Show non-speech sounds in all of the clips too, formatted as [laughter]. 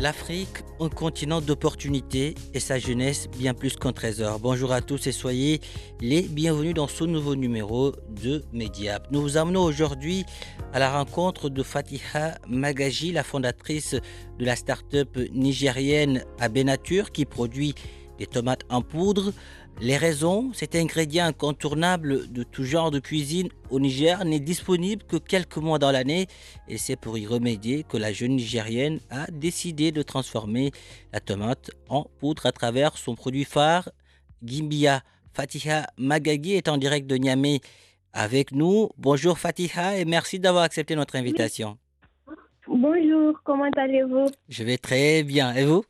L'Afrique, un continent d'opportunités et sa jeunesse bien plus qu'un trésor. Bonjour à tous et soyez les bienvenus dans ce nouveau numéro de Mediap. Nous vous amenons aujourd'hui à la rencontre de Fatiha Magaji, la fondatrice de la start-up nigérienne Abenature qui produit des tomates en poudre. Les raisons, cet ingrédient incontournable de tout genre de cuisine au Niger n'est disponible que quelques mois dans l'année et c'est pour y remédier que la jeune Nigérienne a décidé de transformer la tomate en poudre à travers son produit phare, Gimbia. Fatiha Magagi est en direct de Niamey avec nous. Bonjour Fatiha et merci d'avoir accepté notre invitation. Bonjour, comment allez-vous? Je vais très bien. Et vous?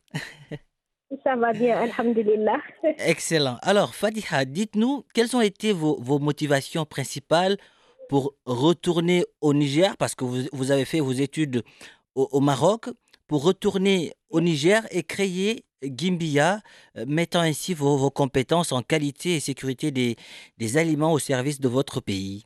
[laughs] Excellent. Alors, Fatiha, dites-nous quelles ont été vos, motivations principales pour retourner au Niger, parce que vous, avez fait vos études au, Maroc, pour retourner au Niger et créer Gimbia, mettant ainsi vos, vos compétences en qualité et sécurité des aliments au service de votre pays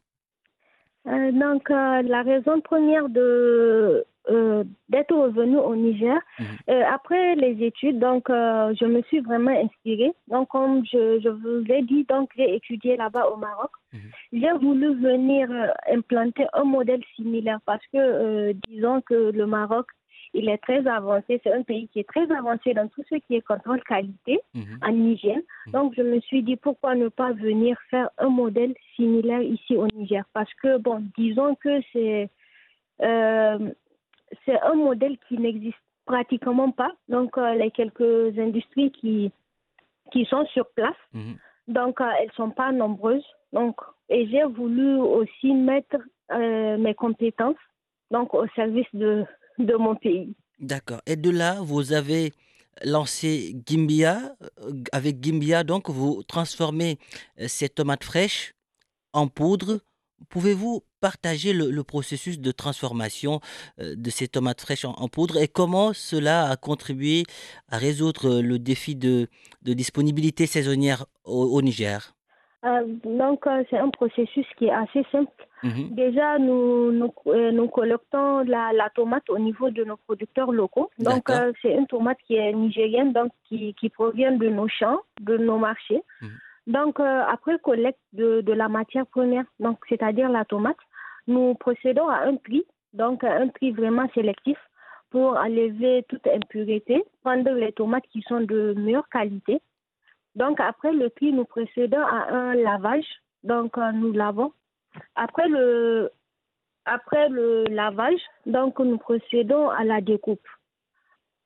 euh, Donc, euh, la raison première de euh, d'être revenu au Niger. Mhm. Après les études, donc je me suis vraiment inspirée. Donc comme je, je vous l'ai dit, donc j'ai étudié là-bas au Maroc. Mhm. J'ai voulu venir implanter un modèle similaire parce que disons que le Maroc il est très avancé, c'est un pays qui est très avancé dans tout ce qui est contrôle qualité Mhm. en hygiène. Donc je me suis dit pourquoi ne pas venir faire un modèle similaire ici au Niger? Parce que bon, disons que c'est euh, c'est un modèle qui n'existe pratiquement pas. Donc, euh, les quelques industries qui, qui sont sur place, Mhm. donc euh, elles ne sont pas nombreuses. Donc, et j'ai voulu aussi mettre euh, mes compétences donc, au service de, de mon pays. D'accord. Et de là, vous avez lancé Gimbia. Euh, Avec Gimbia, donc, vous transformez euh, ces tomates fraîches en poudre. Pouvez-vous partager le, processus de transformation euh, de ces tomates fraîches en, poudre et comment cela a contribué à résoudre le défi de, de disponibilité saisonnière au Niger? Euh, donc, euh, c'est un processus qui est assez simple. Mhm. Déjà, nous, nous, euh, nous collectons la, la tomate au niveau de nos producteurs locaux. Donc, euh, c'est une tomate qui est nigérienne, donc qui, qui provient de nos champs, de nos marchés. Mhm. Donc, euh, après collecte de, de la matière première, donc c'est-à-dire la tomate, nous procédons à un tri, donc à un tri vraiment sélectif pour enlever toute impureté, prendre les tomates qui sont de meilleure qualité. Donc, après le tri, nous procédons à un lavage. Donc, euh, nous lavons. Après le, après le lavage, donc nous procédons à la découpe.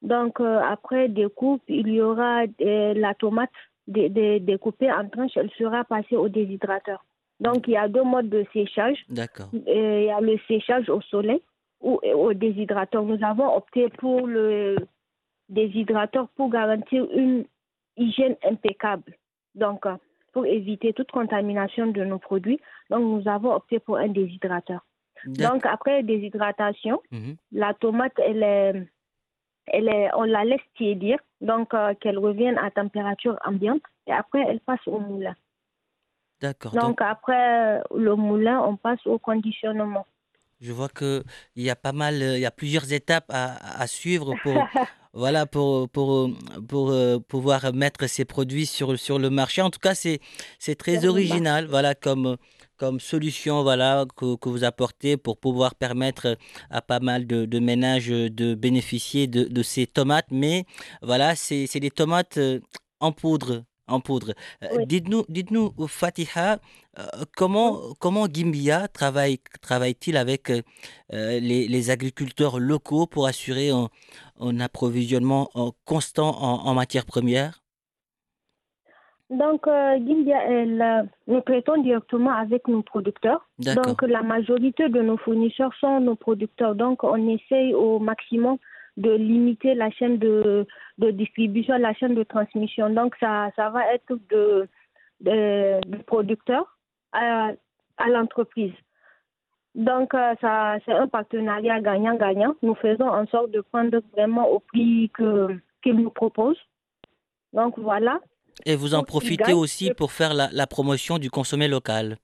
Donc, euh, après découpe, il y aura euh, la tomate dé- dé- découpée en tranches, elle sera passée au déshydrateur. Donc, il y a deux modes de séchage. D'accord. Il y a le séchage au soleil ou au déshydrateur. Nous avons opté pour le déshydrateur pour garantir une hygiène impeccable. Donc, euh, pour éviter toute contamination de nos produits, donc nous avons opté pour un déshydrateur. Donc, après déshydratation, Mhm. la tomate, elle est, elle est, on la laisse tiédir, donc euh, qu'elle revienne à température ambiante, et après, elle passe au moulin. D'accord. Donc, Donc, après euh, le moulin, on passe au conditionnement. Je vois que il y a pas mal, il y a plusieurs étapes à, à suivre pour, [laughs] voilà, pour, pour, pour euh, pouvoir mettre ces produits sur, sur le marché. En tout cas, c'est, très original, voilà, comme, comme solution, voilà, que, que vous apportez pour pouvoir permettre à pas mal de, de ménages de bénéficier de, de ces tomates. Mais voilà, c'est, c'est des tomates euh, en poudre. En poudre. Dites-nous, dites-nous, Fatiha, comment, comment Gimbia travaille, travaille-t-il avec les, agriculteurs locaux pour assurer un, approvisionnement constant en matières premières? Donc, euh, euh, nous traitons directement avec nos producteurs. Donc, la majorité de nos fournisseurs sont nos producteurs. Donc, on essaye au maximum de limiter la chaîne de, distribution, la chaîne de transmission. Donc, ça, ça va être de, de, producteur à, l'entreprise. Donc, euh, ça, c'est un partenariat gagnant-gagnant. Nous faisons en sorte de prendre vraiment au prix qu'ils nous proposent. Donc, voilà. Et vous en profitez aussi pour faire la, promotion du consommé local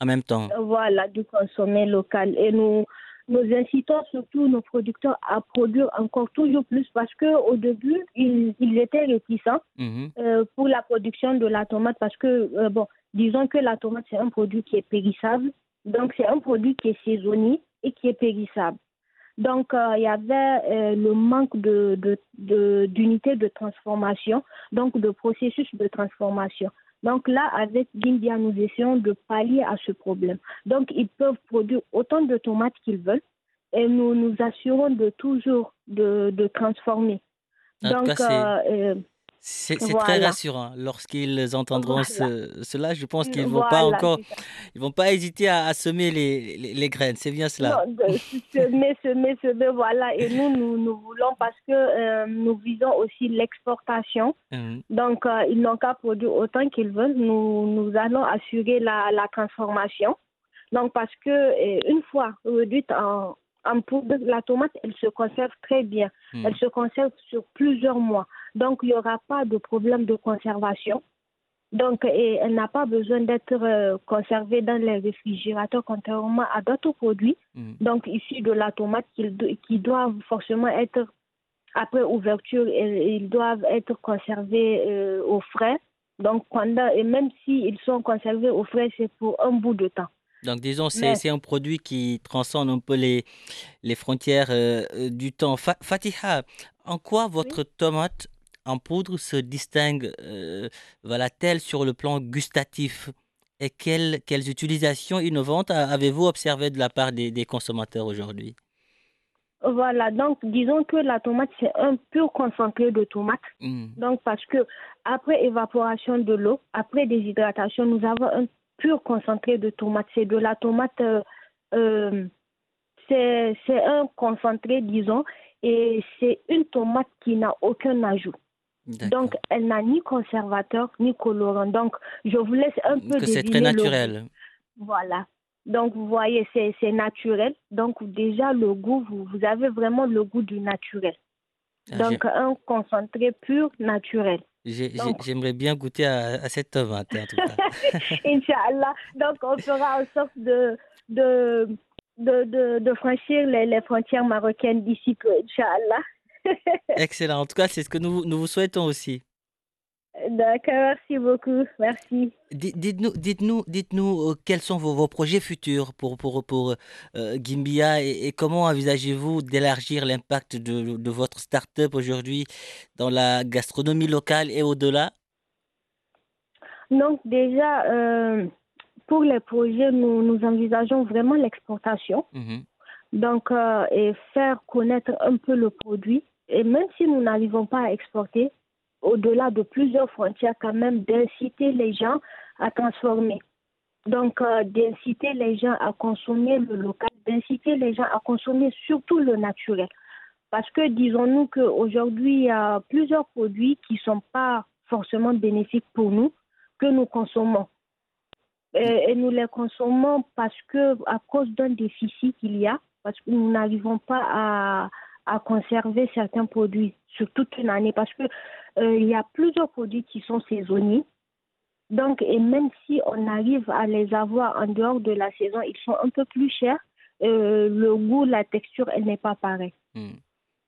en même temps. Voilà, du consommé local. Et nous, nous incitons surtout nos producteurs à produire encore toujours plus parce qu'au début, ils, étaient réticents mhm. euh, pour la production de la tomate parce que, euh, bon, disons que la tomate, c'est un produit qui est périssable. Donc, c'est un produit qui est saisonnier et qui est périssable. Donc, euh, il y avait le manque de, d'unités de, transformation, donc de processus de transformation. Donc là, avec Gindia, nous essayons de pallier à ce problème. Donc, ils peuvent produire autant de tomates qu'ils veulent et nous nous assurons de toujours de, transformer. donc, c'est très rassurant. Lorsqu'ils entendront cela, je pense qu'ils ne vont pas encore, ils vont pas hésiter à, semer les, les, graines. C'est bien cela. semer, semer, semer, voilà. Et nous, nous, nous voulons parce que euh, nous visons aussi l'exportation. Mmh. Donc, euh, ils n'ont qu'à produire autant qu'ils veulent. Nous, nous allons assurer la, la transformation. Donc, parce que euh, une fois réduite en, en poudre, la tomate, elle se conserve très bien. Mmh. Elle se conserve sur plusieurs mois. Donc, il n'y aura pas de problème de conservation. Donc, et elle n'a pas besoin d'être euh, conservée dans les réfrigérateurs, contrairement à d'autres produits, mm. donc issus de la tomate, qui, doivent forcément être, après ouverture, ils doivent être conservés euh, au frais. Donc, pendant, et même s'ils sont conservés au frais, c'est pour un bout de temps. Donc, disons, c'est un produit qui transcende un peu les, les frontières euh, du temps. Fatiha, en quoi votre tomate en poudre se distingue euh, voilà-t-elle sur le plan gustatif? Et quelles, quelles utilisations innovantes avez-vous observées de la part des, consommateurs aujourd'hui? Voilà, donc disons que la tomate, c'est un pur concentré de tomate. Mmh. Donc, parce que après évaporation de l'eau, après déshydratation, nous avons un pur concentré de tomate. C'est de la tomate, euh, euh, c'est un concentré, disons, et c'est une tomate qui n'a aucun ajout. Donc, elle n'a ni conservateur ni colorant. Donc, je vous laisse un peu que c'est très naturel. Voilà. Donc, vous voyez, c'est naturel. Donc, déjà, le goût, vous, vous avez vraiment le goût du naturel. Ah, Donc, un concentré pur, naturel. J'aimerais bien goûter à, cette tomate, en tout cas. [laughs] Inch'Allah. Donc, on fera en sorte de, de, de, de, franchir les, les, frontières marocaines d'ici peu, Inch'Allah. [laughs] Excellent. En tout cas, c'est ce que nous, nous vous souhaitons aussi. D'accord, merci beaucoup. Merci. Dites-nous, dites-nous, dites-nous euh, quels sont vos, vos, projets futurs pour, pour, pour euh, Gimbia et, comment envisagez-vous d'élargir l'impact de, de votre start-up aujourd'hui dans la gastronomie locale et au-delà? Donc, déjà, euh, pour les projets, nous, nous envisageons vraiment l'exportation. Mmh Donc, et faire connaître un peu le produit et même si nous n'arrivons pas à exporter, au-delà de plusieurs frontières, quand même, d'inciter les gens à transformer. Donc, euh, d'inciter les gens à consommer le local, d'inciter les gens à consommer surtout le naturel. Parce que disons-nous qu'aujourd'hui, il y a plusieurs produits qui ne sont pas forcément bénéfiques pour nous, que nous consommons. Et, et nous les consommons parce que, à cause d'un déficit qu'il y a, parce que nous n'arrivons pas à, à conserver certains produits sur toute une année parce que euh, il y a plusieurs produits qui sont saisonniers. Donc, et même si on arrive à les avoir en dehors de la saison, ils sont un peu plus chers. Euh, le goût, la texture, elle n'est pas pareille. Hmm.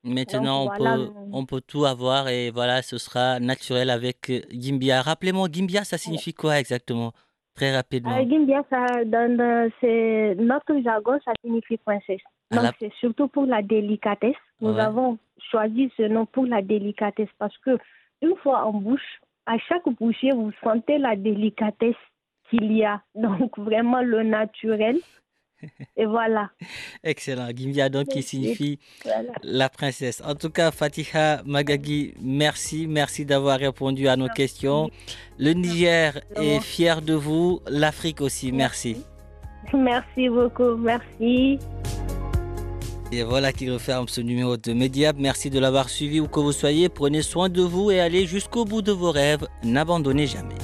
Maintenant, on, peut, on peut tout avoir et voilà, ce sera naturel avec Gimbia. Rappelez-moi, Gimbia, ça signifie quoi exactement? Très rapidement. Gimbia, ça, dans, c'est notre jargon, ça signifie princesse. Donc, c'est surtout pour la délicatesse. Nous avons choisi ce nom pour la délicatesse parce que une fois en bouche, à chaque bouchée, vous sentez la délicatesse qu'il y a. [laughs] Donc, vraiment le naturel. Et voilà. Excellent. Gimia, donc, qui signifie la princesse. En tout cas, Fatiha Magagi, merci. Merci d'avoir répondu à nos questions. Le Niger est fier de vous. L'Afrique aussi. Merci. Merci beaucoup. Merci. Et voilà qui referme ce numéro de Mediap. Merci de l'avoir suivi où que vous soyez. Prenez soin de vous et allez jusqu'au bout de vos rêves. N'abandonnez jamais.